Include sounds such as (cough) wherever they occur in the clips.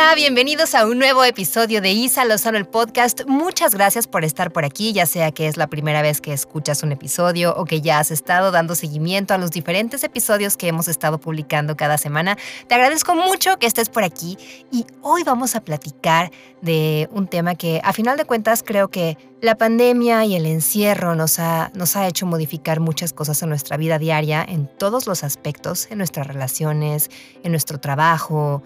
Hola, bienvenidos a un nuevo episodio de Isa Lozano el podcast. Muchas gracias por estar por aquí, ya sea que es la primera vez que escuchas un episodio o que ya has estado dando seguimiento a los diferentes episodios que hemos estado publicando cada semana. Te agradezco mucho que estés por aquí y hoy vamos a platicar de un tema que a final de cuentas creo que la pandemia y el encierro nos ha, nos ha hecho modificar muchas cosas en nuestra vida diaria, en todos los aspectos, en nuestras relaciones, en nuestro trabajo,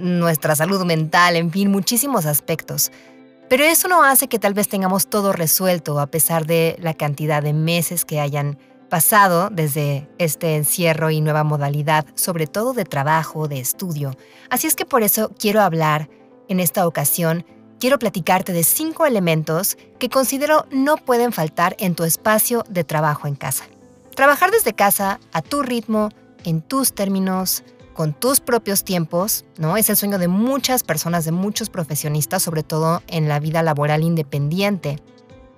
nuestra salud mental, en fin, muchísimos aspectos. Pero eso no hace que tal vez tengamos todo resuelto a pesar de la cantidad de meses que hayan pasado desde este encierro y nueva modalidad, sobre todo de trabajo, de estudio. Así es que por eso quiero hablar en esta ocasión, quiero platicarte de cinco elementos que considero no pueden faltar en tu espacio de trabajo en casa. Trabajar desde casa, a tu ritmo, en tus términos, con tus propios tiempos, ¿no? Es el sueño de muchas personas, de muchos profesionistas, sobre todo en la vida laboral independiente,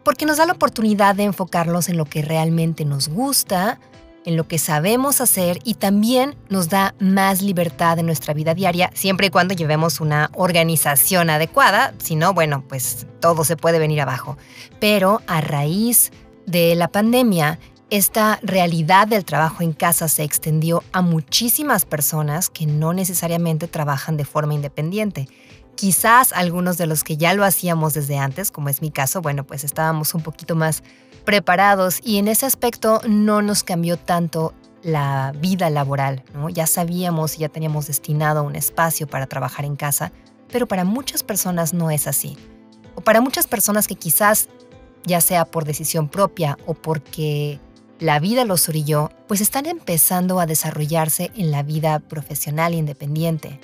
porque nos da la oportunidad de enfocarnos en lo que realmente nos gusta, en lo que sabemos hacer y también nos da más libertad en nuestra vida diaria, siempre y cuando llevemos una organización adecuada, si no, bueno, pues todo se puede venir abajo. Pero a raíz de la pandemia esta realidad del trabajo en casa se extendió a muchísimas personas que no necesariamente trabajan de forma independiente. Quizás algunos de los que ya lo hacíamos desde antes, como es mi caso, bueno, pues estábamos un poquito más preparados y en ese aspecto no nos cambió tanto la vida laboral, ¿no? Ya sabíamos y ya teníamos destinado un espacio para trabajar en casa, pero para muchas personas no es así. O para muchas personas que quizás, ya sea por decisión propia o porque la vida los orilló, pues están empezando a desarrollarse en la vida profesional independiente.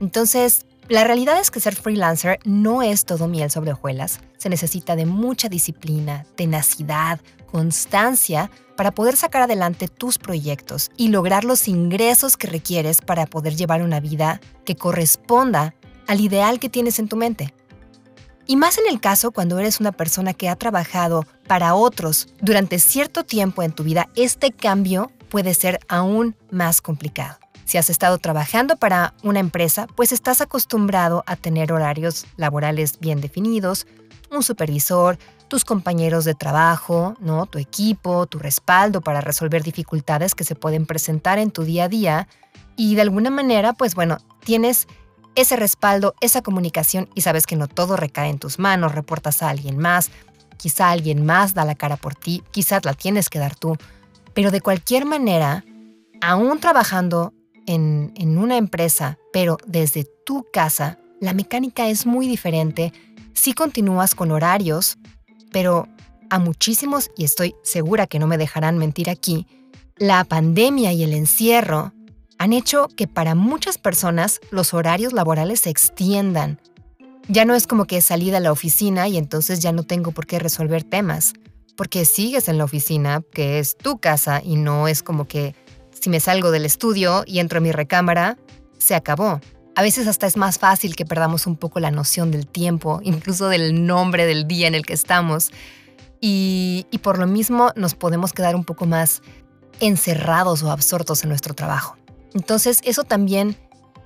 Entonces, la realidad es que ser freelancer no es todo miel sobre hojuelas. Se necesita de mucha disciplina, tenacidad, constancia para poder sacar adelante tus proyectos y lograr los ingresos que requieres para poder llevar una vida que corresponda al ideal que tienes en tu mente. Y más en el caso cuando eres una persona que ha trabajado para otros durante cierto tiempo en tu vida, este cambio puede ser aún más complicado. Si has estado trabajando para una empresa, pues estás acostumbrado a tener horarios laborales bien definidos, un supervisor, tus compañeros de trabajo, ¿no? tu equipo, tu respaldo para resolver dificultades que se pueden presentar en tu día a día y de alguna manera, pues bueno, tienes ese respaldo, esa comunicación y sabes que no todo recae en tus manos, reportas a alguien más, quizá alguien más da la cara por ti, quizás la tienes que dar tú, pero de cualquier manera, aún trabajando en, una empresa, pero desde tu casa, la mecánica es muy diferente. Si continúas con horarios, pero a muchísimos, y estoy segura que no me dejarán mentir aquí, la pandemia y el encierro han hecho que para muchas personas los horarios laborales se extiendan. Ya no es como que salí de la oficina y entonces ya no tengo por qué resolver temas, porque sigues en la oficina, que es tu casa, y no es como que si me salgo del estudio y entro a mi recámara, se acabó. A veces hasta es más fácil que perdamos un poco la noción del tiempo, incluso del nombre del día en el que estamos. Y, y por lo mismo nos podemos quedar un poco más encerrados o absortos en nuestro trabajo. Entonces, eso también,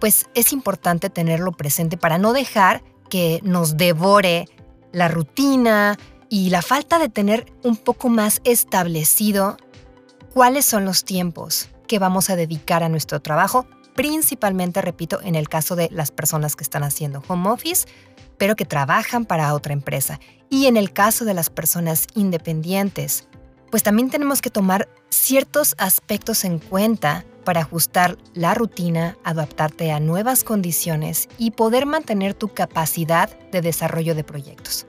pues es importante tenerlo presente para no dejar que nos devore la rutina y la falta de tener un poco más establecido cuáles son los tiempos que vamos a dedicar a nuestro trabajo, principalmente, repito, en el caso de las personas que están haciendo home office, pero que trabajan para otra empresa. Y en el caso de las personas independientes, pues también tenemos que tomar ciertos aspectos en cuenta para ajustar la rutina, adaptarte a nuevas condiciones y poder mantener tu capacidad de desarrollo de proyectos.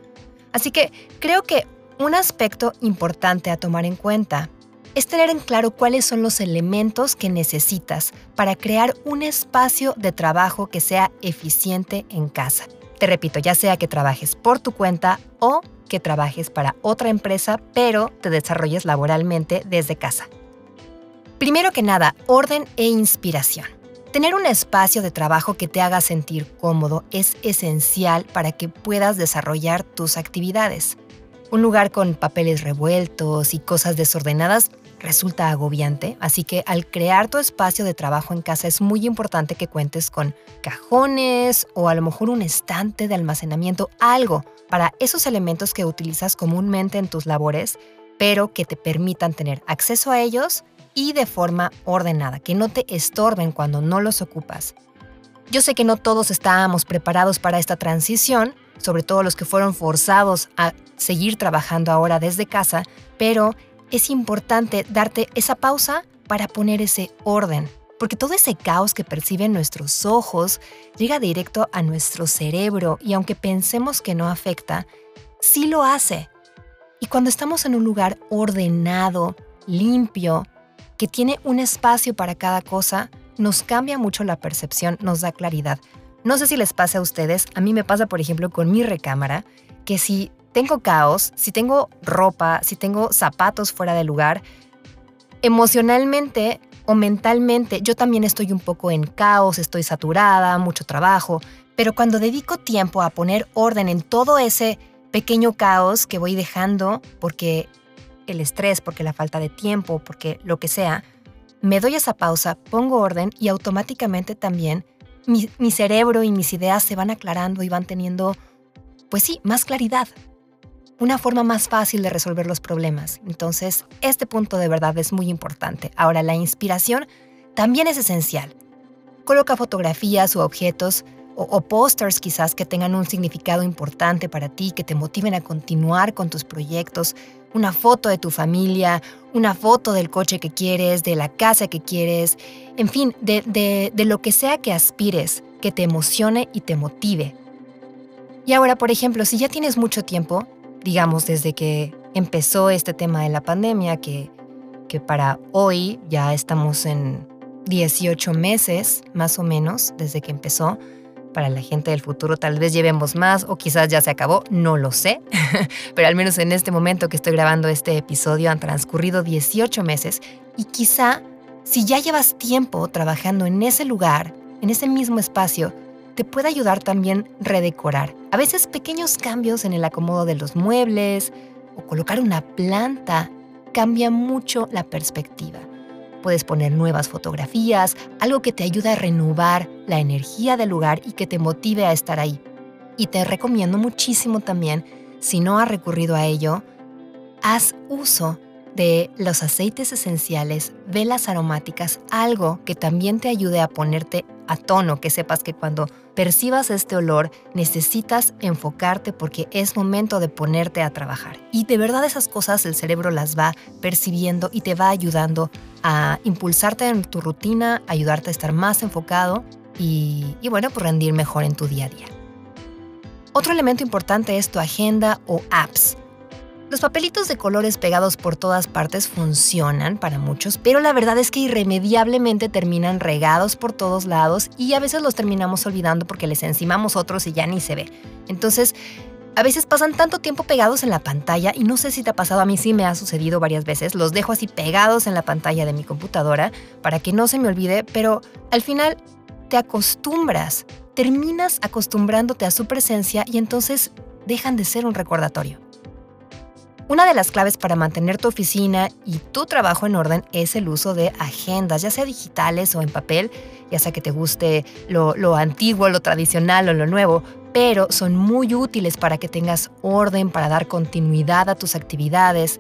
Así que creo que un aspecto importante a tomar en cuenta es tener en claro cuáles son los elementos que necesitas para crear un espacio de trabajo que sea eficiente en casa. Te repito, ya sea que trabajes por tu cuenta o que trabajes para otra empresa, pero te desarrolles laboralmente desde casa. Primero que nada, orden e inspiración. Tener un espacio de trabajo que te haga sentir cómodo es esencial para que puedas desarrollar tus actividades. Un lugar con papeles revueltos y cosas desordenadas resulta agobiante, así que al crear tu espacio de trabajo en casa es muy importante que cuentes con cajones o a lo mejor un estante de almacenamiento, algo para esos elementos que utilizas comúnmente en tus labores, pero que te permitan tener acceso a ellos y de forma ordenada, que no te estorben cuando no los ocupas. Yo sé que no todos estábamos preparados para esta transición, sobre todo los que fueron forzados a seguir trabajando ahora desde casa, pero es importante darte esa pausa para poner ese orden, porque todo ese caos que perciben nuestros ojos llega directo a nuestro cerebro y aunque pensemos que no afecta, sí lo hace. Y cuando estamos en un lugar ordenado, limpio, que tiene un espacio para cada cosa, nos cambia mucho la percepción, nos da claridad. No sé si les pasa a ustedes, a mí me pasa por ejemplo con mi recámara, que si tengo caos, si tengo ropa, si tengo zapatos fuera de lugar, emocionalmente o mentalmente yo también estoy un poco en caos, estoy saturada, mucho trabajo, pero cuando dedico tiempo a poner orden en todo ese pequeño caos que voy dejando porque el estrés, porque la falta de tiempo, porque lo que sea, me doy esa pausa, pongo orden y automáticamente también mi, cerebro y mis ideas se van aclarando y van teniendo, pues sí, más claridad. Una forma más fácil de resolver los problemas. Entonces, este punto de verdad es muy importante. Ahora, la inspiración también es esencial. Coloca fotografías o objetos o, pósters quizás que tengan un significado importante para ti, que te motiven a continuar con tus proyectos, una foto de tu familia, una foto del coche que quieres, de la casa que quieres, en fin, de, de lo que sea que aspires, que te emocione y te motive. Y ahora, por ejemplo, si ya tienes mucho tiempo, digamos desde que empezó este tema de la pandemia, que, que para hoy ya estamos en 18 meses, más o menos, desde que empezó, para la gente del futuro tal vez llevemos más o quizás ya se acabó, no lo sé, (laughs) pero al menos en este momento que estoy grabando este episodio han transcurrido 18 meses y quizá si ya llevas tiempo trabajando en ese lugar, en ese mismo espacio, te puede ayudar también redecorar. A veces pequeños cambios en el acomodo de los muebles o colocar una planta cambia mucho la perspectiva puedes poner nuevas fotografías, algo que te ayude a renovar la energía del lugar y que te motive a estar ahí. Y te recomiendo muchísimo también, si no has recurrido a ello, haz uso de los aceites esenciales, velas aromáticas, algo que también te ayude a ponerte a tono, que sepas que cuando percibas este olor necesitas enfocarte porque es momento de ponerte a trabajar. Y de verdad esas cosas el cerebro las va percibiendo y te va ayudando a impulsarte en tu rutina, ayudarte a estar más enfocado y, y bueno, pues rendir mejor en tu día a día. Otro elemento importante es tu agenda o apps. Los papelitos de colores pegados por todas partes funcionan para muchos, pero la verdad es que irremediablemente terminan regados por todos lados y a veces los terminamos olvidando porque les encimamos otros y ya ni se ve. Entonces, a veces pasan tanto tiempo pegados en la pantalla y no sé si te ha pasado, a mí sí me ha sucedido varias veces, los dejo así pegados en la pantalla de mi computadora para que no se me olvide, pero al final te acostumbras, terminas acostumbrándote a su presencia y entonces dejan de ser un recordatorio. Una de las claves para mantener tu oficina y tu trabajo en orden es el uso de agendas, ya sea digitales o en papel, ya sea que te guste lo, antiguo, lo tradicional o lo nuevo, pero son muy útiles para que tengas orden, para dar continuidad a tus actividades.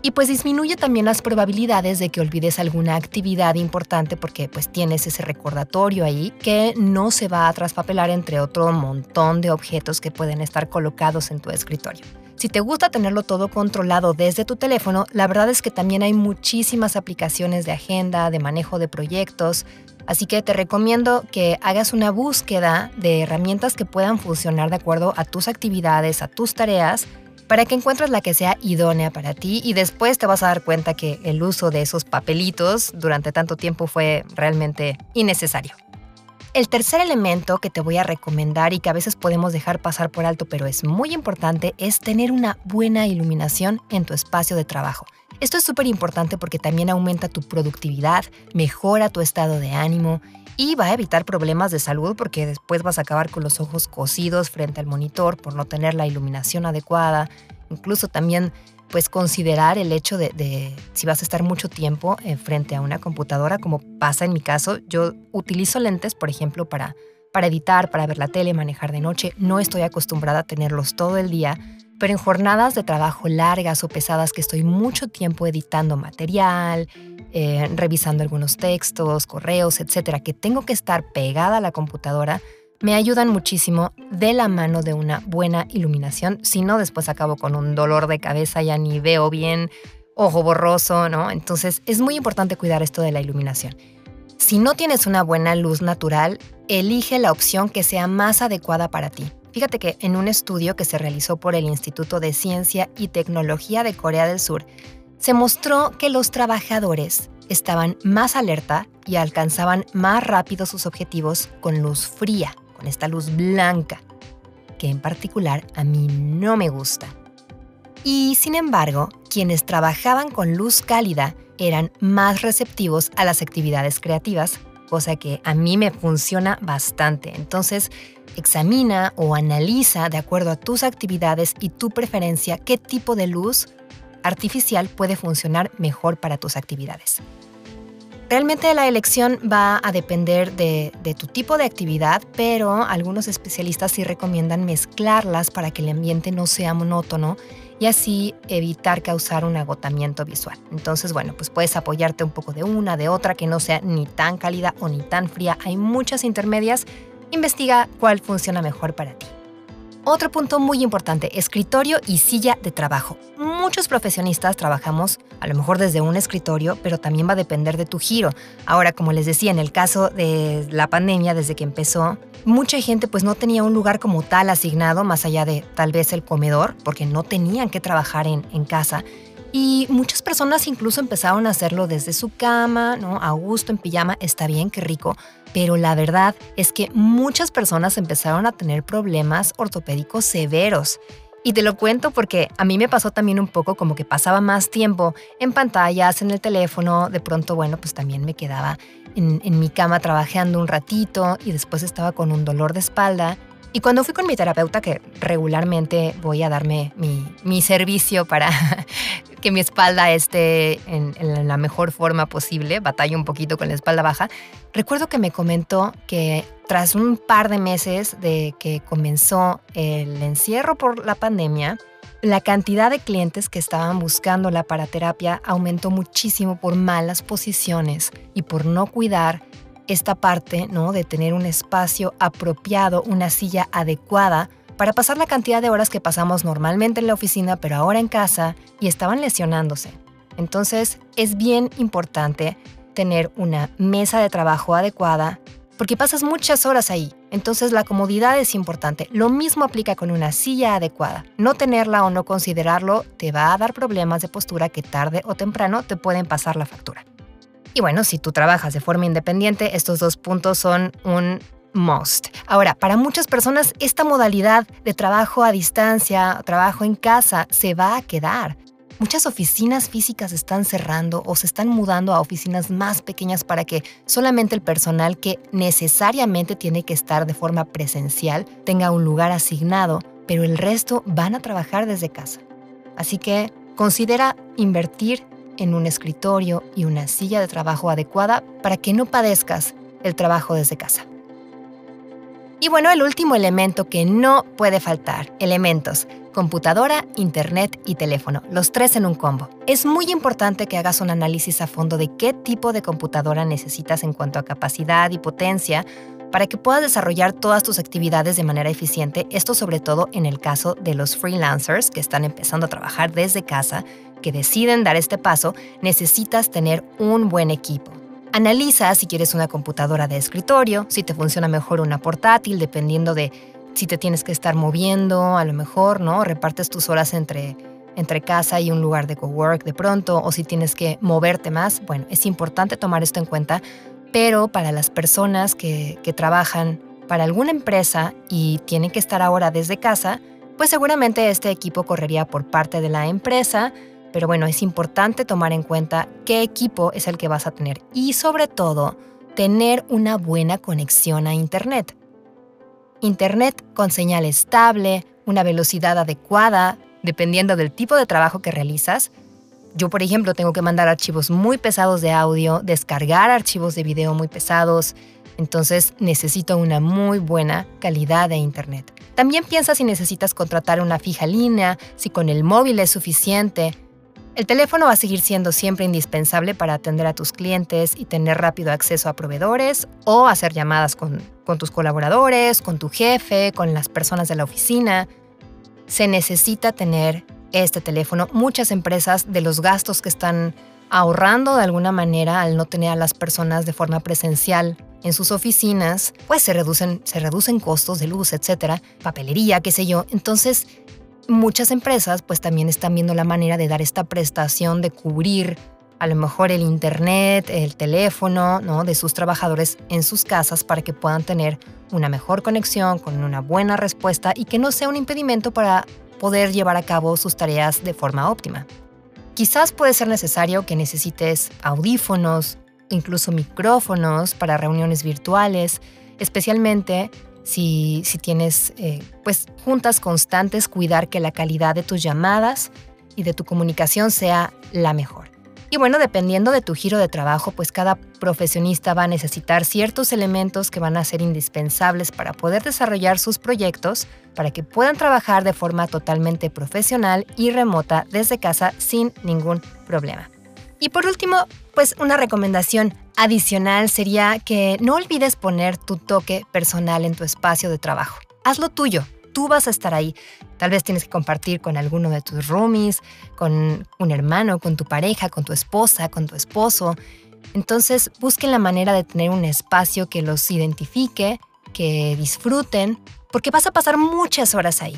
Y pues disminuye también las probabilidades de que olvides alguna actividad importante porque pues tienes ese recordatorio ahí que no se va a traspapelar entre otro montón de objetos que pueden estar colocados en tu escritorio. Si te gusta tenerlo todo controlado desde tu teléfono, la verdad es que también hay muchísimas aplicaciones de agenda, de manejo de proyectos, así que te recomiendo que hagas una búsqueda de herramientas que puedan funcionar de acuerdo a tus actividades, a tus tareas, para que encuentres la que sea idónea para ti y después te vas a dar cuenta que el uso de esos papelitos durante tanto tiempo fue realmente innecesario. El tercer elemento que te voy a recomendar y que a veces podemos dejar pasar por alto, pero es muy importante, es tener una buena iluminación en tu espacio de trabajo. Esto es súper importante porque también aumenta tu productividad, mejora tu estado de ánimo y va a evitar problemas de salud porque después vas a acabar con los ojos cosidos frente al monitor por no tener la iluminación adecuada. Incluso también pues considerar el hecho de, si vas a estar mucho tiempo eh, frente a una computadora, como pasa en mi caso. Yo utilizo lentes, por ejemplo, para, para editar, para ver la tele, manejar de noche. No estoy acostumbrada a tenerlos todo el día pero en jornadas de trabajo largas o pesadas que estoy mucho tiempo editando material, eh, revisando algunos textos, correos, etcétera, que tengo que estar pegada a la computadora, me ayudan muchísimo de la mano de una buena iluminación. Si no, después acabo con un dolor de cabeza, ya ni veo bien, ojo borroso, ¿no? Entonces es muy importante cuidar esto de la iluminación. Si no tienes una buena luz natural, elige la opción que sea más adecuada para ti. Fíjate que en un estudio que se realizó por el Instituto de Ciencia y Tecnología de Corea del Sur, se mostró que los trabajadores estaban más alerta y alcanzaban más rápido sus objetivos con luz fría, con esta luz blanca, que en particular a mí no me gusta. Y sin embargo, quienes trabajaban con luz cálida eran más receptivos a las actividades creativas, cosa que a mí me funciona bastante. Entonces, Examina o analiza, de acuerdo a tus actividades y tu preferencia, qué tipo de luz artificial puede funcionar mejor para tus actividades. Realmente la elección va a depender de, tu tipo de actividad, pero algunos especialistas sí recomiendan mezclarlas para que el ambiente no sea monótono y así evitar causar un agotamiento visual. Entonces, bueno, pues puedes apoyarte un poco de una, de otra, que no sea ni tan cálida o ni tan fría. Hay muchas intermedias Investiga cuál funciona mejor para ti. Otro punto muy importante, escritorio y silla de trabajo. Muchos profesionistas trabajamos a lo mejor desde un escritorio, pero también va a depender de tu giro. Ahora, como les decía, en el caso de la pandemia, desde que empezó, mucha gente pues no tenía un lugar como tal asignado, más allá de tal vez el comedor, porque no tenían que trabajar en, casa. Y muchas personas incluso empezaron a hacerlo desde su cama, ¿no? A gusto, en pijama, está bien, qué rico. Pero la verdad es que muchas personas empezaron a tener problemas ortopédicos severos. Y te lo cuento porque a mí me pasó también un poco como que pasaba más tiempo en pantallas, en el teléfono, de pronto, bueno, pues también me quedaba en, mi cama trabajando un ratito y después estaba con un dolor de espalda y cuando fui con mi terapeuta, que regularmente voy a darme mi, servicio para que mi espalda esté en, la mejor forma posible, batalla un poquito con la espalda baja, recuerdo que me comentó que tras un par de meses de que comenzó el encierro por la pandemia, la cantidad de clientes que estaban buscando la paraterapia aumentó muchísimo por malas posiciones y por no cuidar esta parte, ¿no? De tener un espacio apropiado, una silla adecuada para pasar la cantidad de horas que pasamos normalmente en la oficina, pero ahora en casa, y estaban lesionándose. Entonces, es bien importante tener una mesa de trabajo adecuada, porque pasas muchas horas ahí. Entonces, la comodidad es importante. Lo mismo aplica con una silla adecuada. No tenerla o no considerarlo te va a dar problemas de postura que tarde o temprano te pueden pasar la factura. Y bueno, si tú trabajas de forma independiente, estos dos puntos son un must. Ahora, para muchas personas esta modalidad de trabajo a distancia, trabajo en casa, se va a quedar. Muchas oficinas físicas están cerrando o se están mudando a oficinas más pequeñas para que solamente el personal que necesariamente tiene que estar de forma presencial tenga un lugar asignado, pero el resto van a trabajar desde casa. Así que considera invertir en un escritorio y una silla de trabajo adecuada para que no padezcas el trabajo desde casa. Y bueno, el último elemento que no puede faltar, elementos, computadora, internet y teléfono, los tres en un combo. Es muy importante que hagas un análisis a fondo de qué tipo de computadora necesitas en cuanto a capacidad y potencia para que puedas desarrollar todas tus actividades de manera eficiente, esto sobre todo en el caso de los freelancers que están empezando a trabajar desde casa, que deciden dar este paso, necesitas tener un buen equipo. Analiza si quieres una computadora de escritorio, si te funciona mejor una portátil, dependiendo de si te tienes que estar moviendo, a lo mejor, ¿no? Repartes tus horas entre, entre casa y un lugar de cowork de pronto, o si tienes que moverte más. Bueno, es importante tomar esto en cuenta pero para las personas que, trabajan para alguna empresa y tienen que estar ahora desde casa, pues seguramente este equipo correría por parte de la empresa, Pero bueno, es importante tomar en cuenta qué equipo es el que vas a tener y sobre todo tener una buena conexión a Internet. Internet con señal estable, una velocidad adecuada, dependiendo del tipo de trabajo que realizas. Yo, por ejemplo, tengo que mandar archivos muy pesados de audio, descargar archivos de video muy pesados, entonces necesito una muy buena calidad de Internet. También piensa si necesitas contratar una fija línea, si con el móvil es suficiente. El teléfono va a seguir siendo siempre indispensable para atender a tus clientes y tener rápido acceso a proveedores o hacer llamadas con, tus colaboradores, con tu jefe, con las personas de la oficina se necesita tener este teléfono. Muchas empresas de los gastos que están ahorrando de alguna manera al no tener a las personas de forma presencial en sus oficinas, pues se reducen, se reducen costos de luz, etcétera, papelería, qué sé yo. Entonces, muchas empresas pues también están viendo la manera de dar esta prestación de cubrir a lo mejor el internet, el teléfono, ¿no? de sus trabajadores en sus casas para que puedan tener una mejor conexión, con una buena respuesta y que no sea un impedimento para poder llevar a cabo sus tareas de forma óptima. Quizás puede ser necesario que necesites audífonos, incluso micrófonos para reuniones virtuales, especialmente si, si tienes eh, pues, juntas constantes, cuidar que la calidad de tus llamadas y de tu comunicación sea la mejor. Y bueno, dependiendo de tu giro de trabajo, pues cada profesionista va a necesitar ciertos elementos que van a ser indispensables para poder desarrollar sus proyectos, para que puedan trabajar de forma totalmente profesional y remota desde casa sin ningún problema. Y por último, pues una recomendación adicional sería que no olvides poner tu toque personal en tu espacio de trabajo. Hazlo tuyo, tú vas a estar ahí. Tal vez tienes que compartir con alguno de tus roomies, con un hermano, con tu pareja, con tu esposa, con tu esposo. Entonces busquen la manera de tener un espacio que los identifique, que disfruten, porque vas a pasar muchas horas ahí.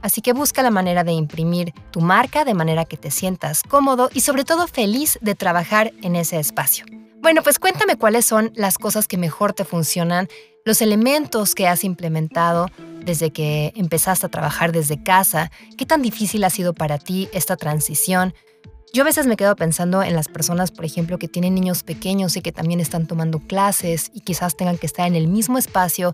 Así que busca la manera de imprimir tu marca de manera que te sientas cómodo y sobre todo feliz de trabajar en ese espacio. Bueno, pues cuéntame cuáles son las cosas que mejor te funcionan, los elementos que has implementado desde que empezaste a trabajar desde casa, qué tan difícil ha sido para ti esta transición. Yo a veces me quedo pensando en las personas, por ejemplo, que tienen niños pequeños y que también están tomando clases y quizás tengan que estar en el mismo espacio,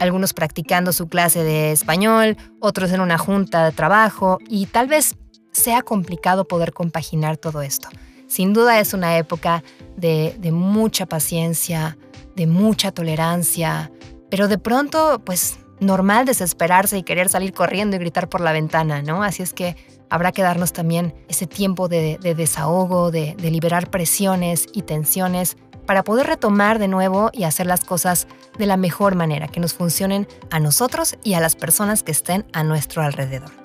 algunos practicando su clase de español, otros en una junta de trabajo y tal vez sea complicado poder compaginar todo esto. Sin duda es una época de, de mucha paciencia, de mucha tolerancia, pero de pronto pues normal desesperarse y querer salir corriendo y gritar por la ventana, ¿no? Así es que habrá que darnos también ese tiempo de, desahogo, de, de liberar presiones y tensiones para poder retomar de nuevo y hacer las cosas de la mejor manera, que nos funcionen a nosotros y a las personas que estén a nuestro alrededor.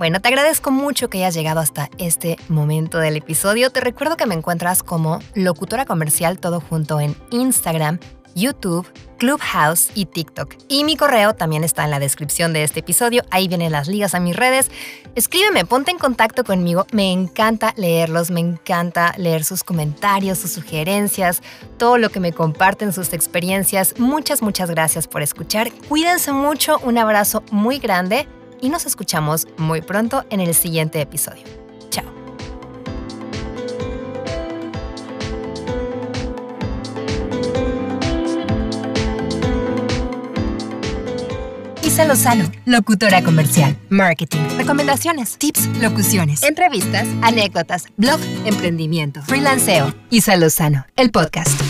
Bueno, te agradezco mucho que hayas llegado hasta este momento del episodio. Te recuerdo que me encuentras como locutora comercial todo junto en Instagram YouTube, Clubhouse y TikTok. Y mi correo también está en la descripción de este episodio. Ahí vienen las ligas a mis redes. Escríbeme, ponte en contacto conmigo. Me encanta leerlos, me encanta leer sus comentarios, sus sugerencias, todo lo que me comparten, sus experiencias. Muchas, muchas gracias por escuchar. Cuídense mucho, un abrazo muy grande y nos escuchamos muy pronto en el siguiente episodio. Lozano, locutora comercial, marketing, recomendaciones, tips, locuciones, entrevistas, anécdotas, blog, emprendimiento, freelanceo. Isa Lozano, el podcast.